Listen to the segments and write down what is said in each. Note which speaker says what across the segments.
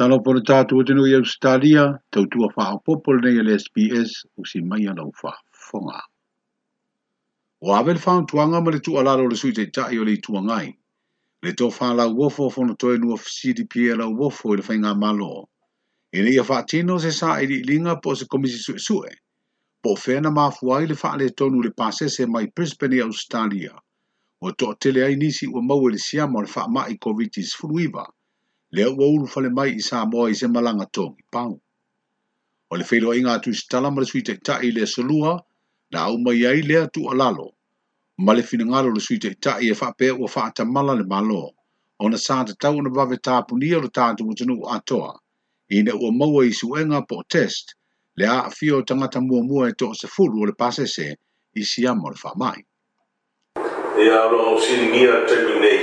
Speaker 1: talo po le tātu o tenu i Australia, tau tua wha o nei le SPS o si mai ana u wha whonga. O awel whaun tuanga ma le tu alalo le sui te tae o le tua ngai. Le tō wha la uofo o whono toenu o CDP e la uofo i le whainga malo. E le ia wha tino se sa e linga po se komisi sui sui. Po whena ma fuai le wha le tonu le pasese mai Brisbane i Australia. O tō tele ai nisi ua mau e le siama o le wha mai COVID-19 fuluiva. Ia le ua ulu fale mai i sa moa i se malanga tōng i pāu. O le whelo inga atu i tala mara sui te tae le salua, na au mai ai le atu alalo. Ma le fina ngalo le sui te tae e whape ua whaata mala le malo, o na sa te tau na wawe tāpu ni alo tātu mutanu atoa, i na ua maua i suenga po test, le a fio tangata mua mua e toa se furu o le pasese i si amo le whamai. Ia e aroa o sini
Speaker 2: nei,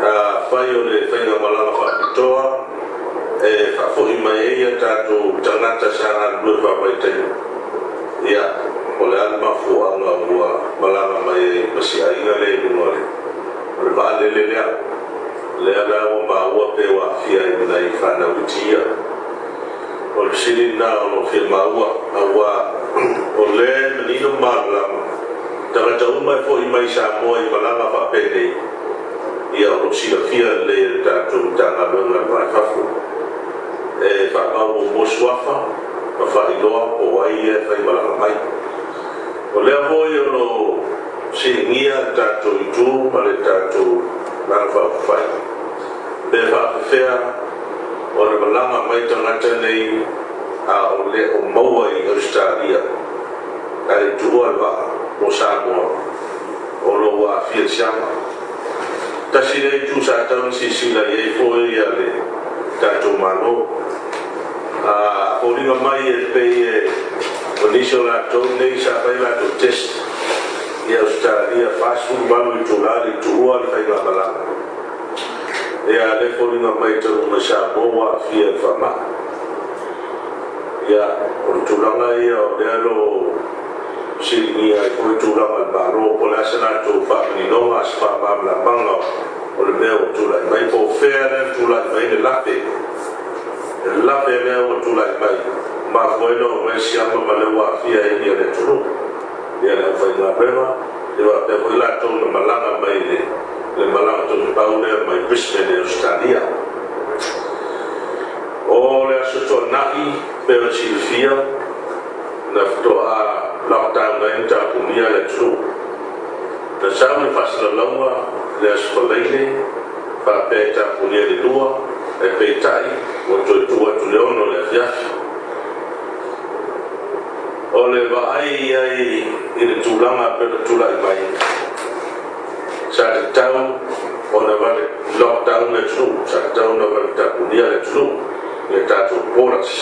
Speaker 2: ah, papai o le taiga malava faapitoa e eh, faafoʻi mai ai tatou tagata sagalue faavaitaina ia o le ale mafuaaga ua malava mai ai pasiaiga le luga le o le vaalele lea le ua maua pe ua afia manai fanauitiia o le silina o lofia maua aua o lē manino malolama tagata uma e foʻi mai sa moa i malava faapelei ia o silafia le tatou tagaloega le maefafo e faamau momosuafa ma faailoa o ai e faimalagagai o lea foi o lo siligia le tatou itu ma le tatou laga faafafai pe faafefea o le malaga mai tagata nei a o le o maua i australia ae tuua le vaa mo samoa o lou afia le siaga tasire tu sa tau si sila ye fo ya le ta to malo a poli no mai e pe e onisho la to ne sa pa la to test ya australia ba balu tu la le tu wa le pa la bala ya le ya, ya, ya, poli no mai to no sa bo wa fi e fa ma ya on tu la la ya o le lo Sini ai koe tūranga baro, o lasa nātou whāpini nonga, aspa māmla pango, o e le mea ua tulai mai po fea lea le tulai mai le lape e le lape mea ua tulai mai mafoaina o maisiama ma le ua afia ia le tunuu ia le afaigarema ia peahoi latou le malaga mai le le malaga tonutau lea mai brisbane e australia o le aso toanaʻi pea silifia na fotoa lakotagaina tapunia le tunuu na sa ma fasalalauga E le asofaveine faapea e tapulia le lua e peitaʻi ua toʻitua atu le ono le afiafi o le vaai ai i le tulaga pele tulaʻi mai sa tatau ona vale lockdown le tunuu sa tatau ona vale tapulia le tunuu i le tatou polas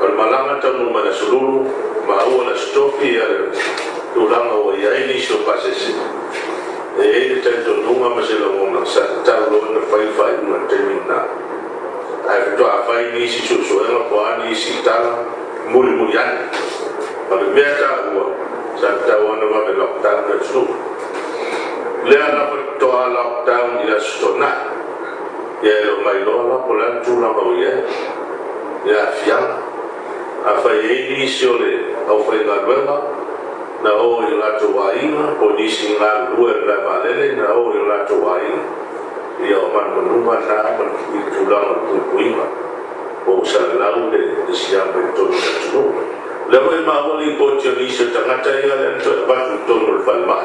Speaker 2: o le malaga taunuma le asolulu ma aua le asotofi ia le tulaga ua iai lisio pasesi e ai le taitotuga ma se lagona saitaulona faifaiuna temina ae fetoafai nisi suʻesuʻega poa nisitala mulimuli ane ma le mea taua sa tau ana vale lockdown e su lea lapa toa lockdown ia sotonai ia e lo mailoa lapo lea tulaga o iai ia afiaga ya, afai ai nisi o le aufaigaluega na o i la to wai o ni si nga rua la ba le le na o i la to wai i o man no ma na ma i tu la o tu pui ma o sa la u de de si a pe to ni tu no le mo i ma o li po ti ni se tanga ta i ala to ba tu to no fa ma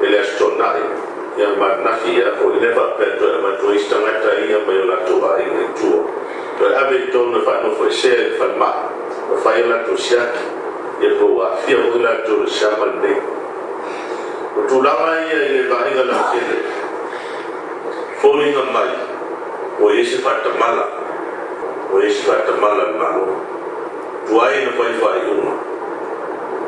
Speaker 2: e le sto na i ya ma na fi ya o i le ba pe to ma tu i sta na ta i ma i la to wai i tu o to ave to no fa no fo se fa ma fa i يقوى يقول لا تقول الشامل دي وطولما هي يباني غلا كده فولي نمالي ويشفى تمالا ويشفى تمالا المعلوم دعاي نفاي فايوما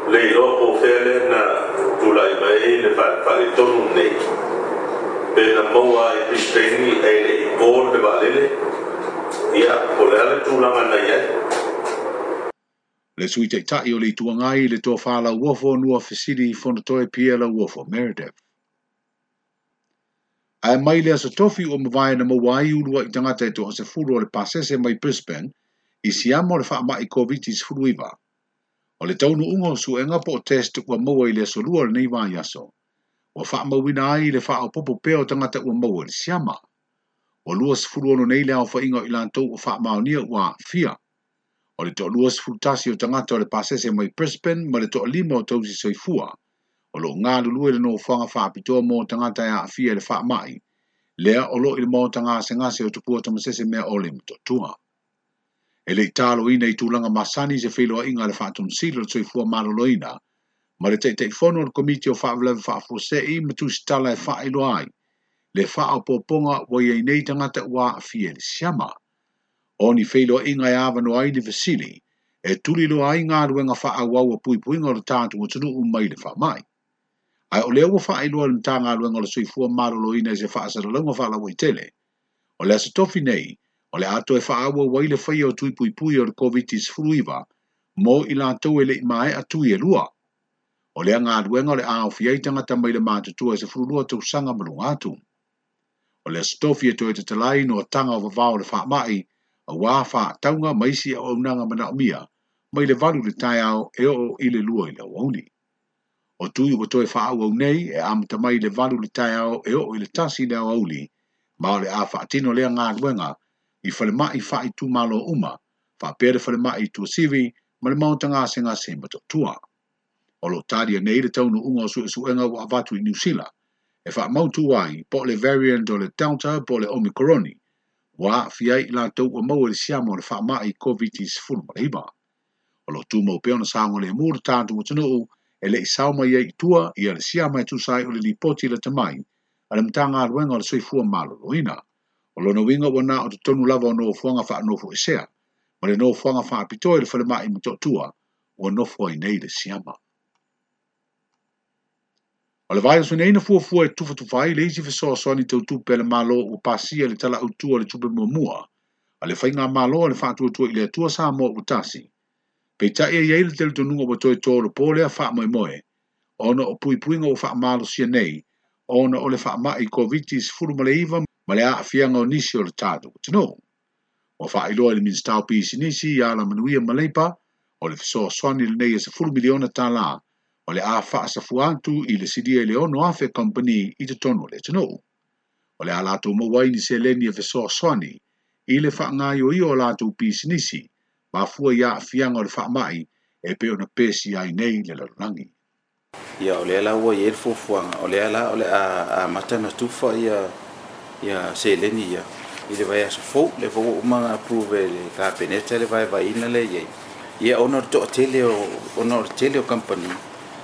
Speaker 2: ليلو قوفيلي نا طولي باي نفاي فايتون ني بين موا يبشتيني ايلي بول بباليلي يا بولالي طولما نيالي
Speaker 1: le sui te tai o le tuangai le toa whala uofo nua fesiri i fona toe pia la uofo Meredith. Ai mai le asa tofi o mawai na mawai urua i tangata e toa se furu o le pasese mai Brisbane i si amo le wha i COVID-19 furu iwa. O le taunu ungo su e ngapo o test kwa mawai le asa lua le nei wai aso. Wa wha ma wina ai le wha o popo pe o tangata ua mawai le si ama. O lua se furu ono nei le au wha inga ilan tau o wha maonia ua fia o le toʻalua sefulutasi o tagata o le pasese mai brisbane ma le limo o tausi soifua o loo galulue e i le nofaga faapitoa mo tagata e aafia i le faamaʻi lea o loo i le maotagasegase o tupua tamasese mea ole ma toʻatua e le italoina i tulaga masani se feiloaʻiga a le faatonosilo o le soifua maloloina ma le taʻitaʻifono o le komiti o faavelave faafuaseʻi ma tusitala e faailoa ai le faaopoopoga ua iai nei tangata ua aafia i le siama oni feilo inga e awa no aile vasili, e tuli lo ai ngā ruenga wha au au a pui pui ngā le tātu o tunu un maile wha mai. Ai o leo wa wha ilo alim tā ngā ruenga le sui fua maro lo ina se wha asara lunga wha la i tele. O le asatofi nei, o le ato e wha au au waile whai o tui pui pui o le COVID-19 fruiva, mō i lā tau e le imae a tui e lua. O le ngā ruenga le a o fiei tangata maile mātutua se fru lua tau sanga marunga atu. O le asatofi e toi te talai no tanga o vavao le wha mai, a wāwha taunga maisi a unanga mana umia, mai le varu le tai au e o i le lua i le wauni. O tui wato e wha au nei e amta mai le varu le tai au e o i le tasi le wauni, ma o le a wha lea ngā luenga i whale mai wha i tū malo uma, wha pere whale mai tū sivi, ma le maunta ngā se ngā se mato tua. O lo tādia nei le taunu unga o su e suenga wa avatu i New Zealand, e wha mautu wai po le variant o le Delta po le Omicroni, wa fia i la tau o mawari e siamo le wha maa i COVID-19 marahiba. O lo tu mau peona saango le e mūra tātu o tanuu e le i sauma i tua i ala siama i tūsai o le lipoti le tamai a le mtanga aruenga o le soifua malo loina. O lo na winga wana o te tonu lava o noo fuanga wha anofu i e sea, ma le noo fuanga wha apitoi le whalema i mtotua o anofu i nei le siama. O le vai so nei na fua fua e tufa tufa ai leisi fe soa soa ni tau pe le malo o pasia e le tala o le tupe mua mua. A le whainga malo le whātua tua i le atua sa mo o tasi. Pei ta e yei le tele tununga o toi tō le pōlea wha moe moe. Ona o pui puinga o wha malo sia nei. Ona o le wha ma i kovitis furu le iwa ma le aafianga o nisi o le tātou. Tino. O i iloa le minstau pisi nisi i ala manuia maleipa o le fe soa ni le nei e se furu miliona tā laa o le a faa sa fuatu i le sidi e leono afe company i te tono le tino. O le a lato mawai ni se leni e vesoa swani i le faa ngai o i o lato pisi nisi ma fua ia a fianga o le faa mai e peo na pesi ai nei le lalurangi.
Speaker 3: Ia o le ala ua i e fufuanga, o le ala o le a, a matana tufa ia ia se leni ia. I le vai aso fau, le vau umanga apuwe le ka peneta le vai vai ina le iei. Ia ono to tele o, ono tele o company ia.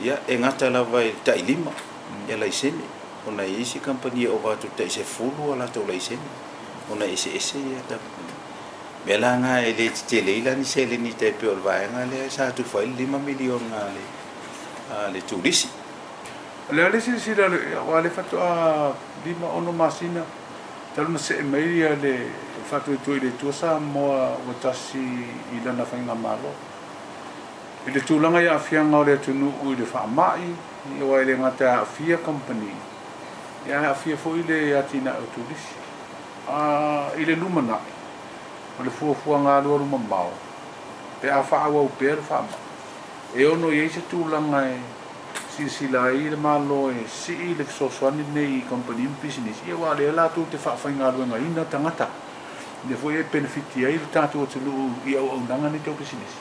Speaker 3: ia e gata lava e taʻilima e laisene ona i isi kampania o vatu taʻisefulu a latou laisene ona eseese e ia tau me la ga e lē tetelei lani seleni taipe o le vaega lea e sa tufai le lima milion ga le a le tulisi o lea le
Speaker 4: silasila ua le fatoʻa lima ono masina taluna see mai ia le faatoetua i le tua sa moa ua tasi i lana faiga malo i le tulaga ia afiaga o le atunuu i le faamaʻi ua i le gata aafia company ia e afia foʻi le atinaʻi o tulisi a i le lumanaʻi o le fuafuaga alua te pe a faauau pea le faamaʻi e ono i ai se tulaga si e silasila ai le malo e sii le fesoasoani lenei i company ma business ia ua lea latou te faafaigaluegaina tagata le foi e benefiti ai le tatou atunuu i auaunaga nei tau business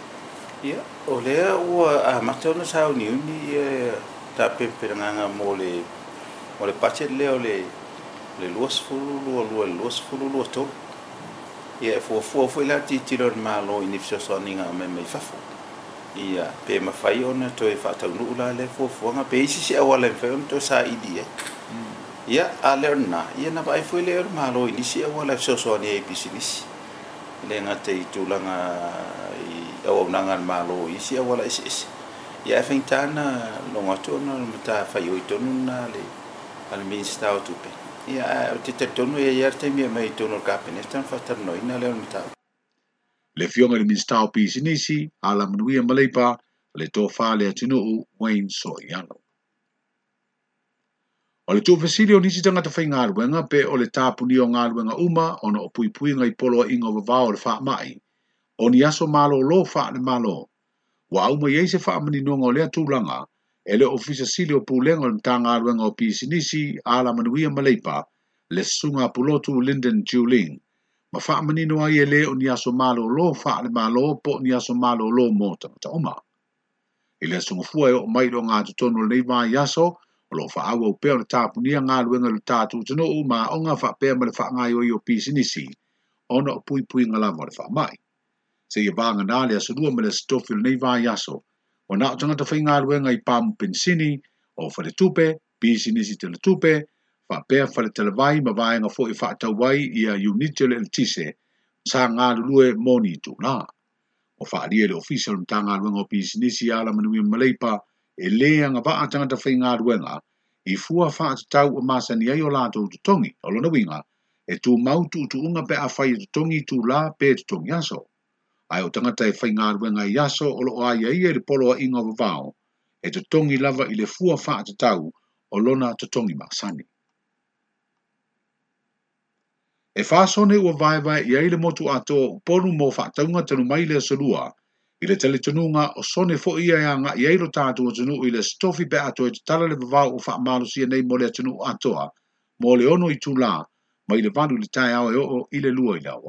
Speaker 3: ia o wa ua amate ona sauniuni ia tapepepeleganga mo le mo le budget lea o le le lua sefulu lualua le lua sefulu lua tolu ia e fuafua foʻi la titilo le malo i nefesoasoaniga o mai mai fafo ia pe mafai ona toe faataunuu la le fuafuaga pe isi seʻau ala mafai ona toe saʻili ai mm. ia a le ona ia na vaai foʻi lea o le malo i nisi au ala fesoasoani ai pisinisi le gata i tulaga e o nanga ma lo isi e wala isi isi ia e fainta na longa tono ma ta fai oi tono na
Speaker 1: le al minis ta o tupe ia te te tono e iar te mia mai tono ka pene tan fa tar noi na le o mita le fionga le minis ta o pi isi nisi ala manui e maleipa le to fa le atinu u Wayne Soiano O le tuwhesiri o nisi tangata whai ngā ruenga pe o le tāpuni o ngā ruenga uma o na o pui pui ngai polo inga wa vāo le whaamai o ni aso malo lo fa ne malo. Wa au mai eise fa amani nunga o lea tūlanga, e le ofisa sili o pūlenga o mtanga aruenga o pisi nisi a la manuia maleipa, le sunga pulotu Linden Juling. Ma fa amani nunga ye le o ni aso malo lo fa ne malo po ni aso malo lo mota. Ta oma. I le sunga fua e o mai lo ngā tutonu le neiva i aso, o lo fa awa upea o le tāpunia ngā ruenga le tātu tino o ma o ngā fa pēma le fa ngā i o pisi nisi ona pui pui ngalama le wha mai se ye vanga na le so duma le stofil nei va yaso o na tanga te fainga lue ngai pam pensini o fa tupe business i te tupe fa pe fa le televai ma vai nga fo i fa ta wai ia unit le tise sa nga lue moni tu na o fa ali le official tanga lue ngai business ia la manu malepa e le nga va tanga te fainga lue i fua fa ta u masani ai o la to tongi o lo no winga e tu mau tu tu unga pe a tongi tu la pe tongi yaso ai o tangata e whainga aruenga i aso o lo ai e ia i polo a inga o e te tongi lava i le fua wha te tau o lona te tongi maksani. E whasone ua vai vai i aile motu ato o ponu mo wha taunga tenu mai le salua, i le tele tenunga o sone fo ia ia ngā i aile tātu o tenu i le stofi pe ato e te tala le o wha malusia nei mole le tenu atoa, mo le ono i tūlā, mai le vanu le tai au e o i le lua i le au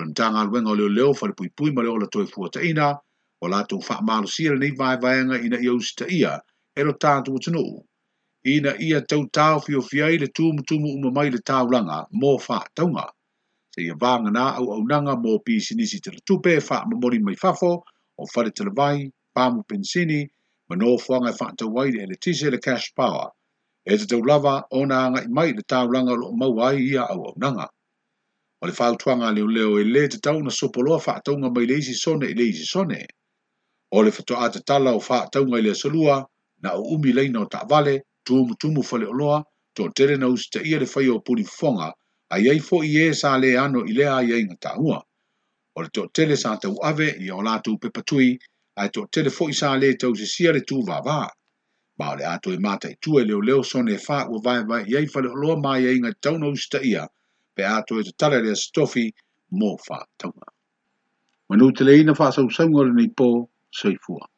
Speaker 1: o le mataga aluega o leoleo falepuipui ma le ola toe fuataʻina o latou faamalosia vai vaevaega ina ia usi taʻia e lo tatou atunuu ina ia tautao fiofia ai le tumutumu o mai le taulaga mo fa tonga ia vanga na seia vagana auaunaga mo si pisinisi fa mo faamomoli mai fafo o fa fale talavai pamu pensini ma nofoaga e faatau ai e le eletise le cash power e tatau lava ona nga mai le taulaga o mo wai ia ia auaunaga au o le tuanga leo leo e lē tatau na sopoloa faatauga mai le isi sone i le isi sone. o le fetoʻā tatala o faatauga i le asolua na o uumi laina o taʻavale tumutumu to toʻatele na usita ia le fai o pulifofoga aiai foʻi ē sa lē ano i lea aiaiga taʻua o le to toʻatele sa tau ave ia o latou to ae toʻatele foʻi sa se tausisia le va. ma o le a toe matai tua e leo sone e fā ua vaevae i ai faleoloa ma iaiga tatau na usitaʻia pe ato e te tala rea stofi mō whātonga. Manu te leina whāsau saungore ni pō, soifua.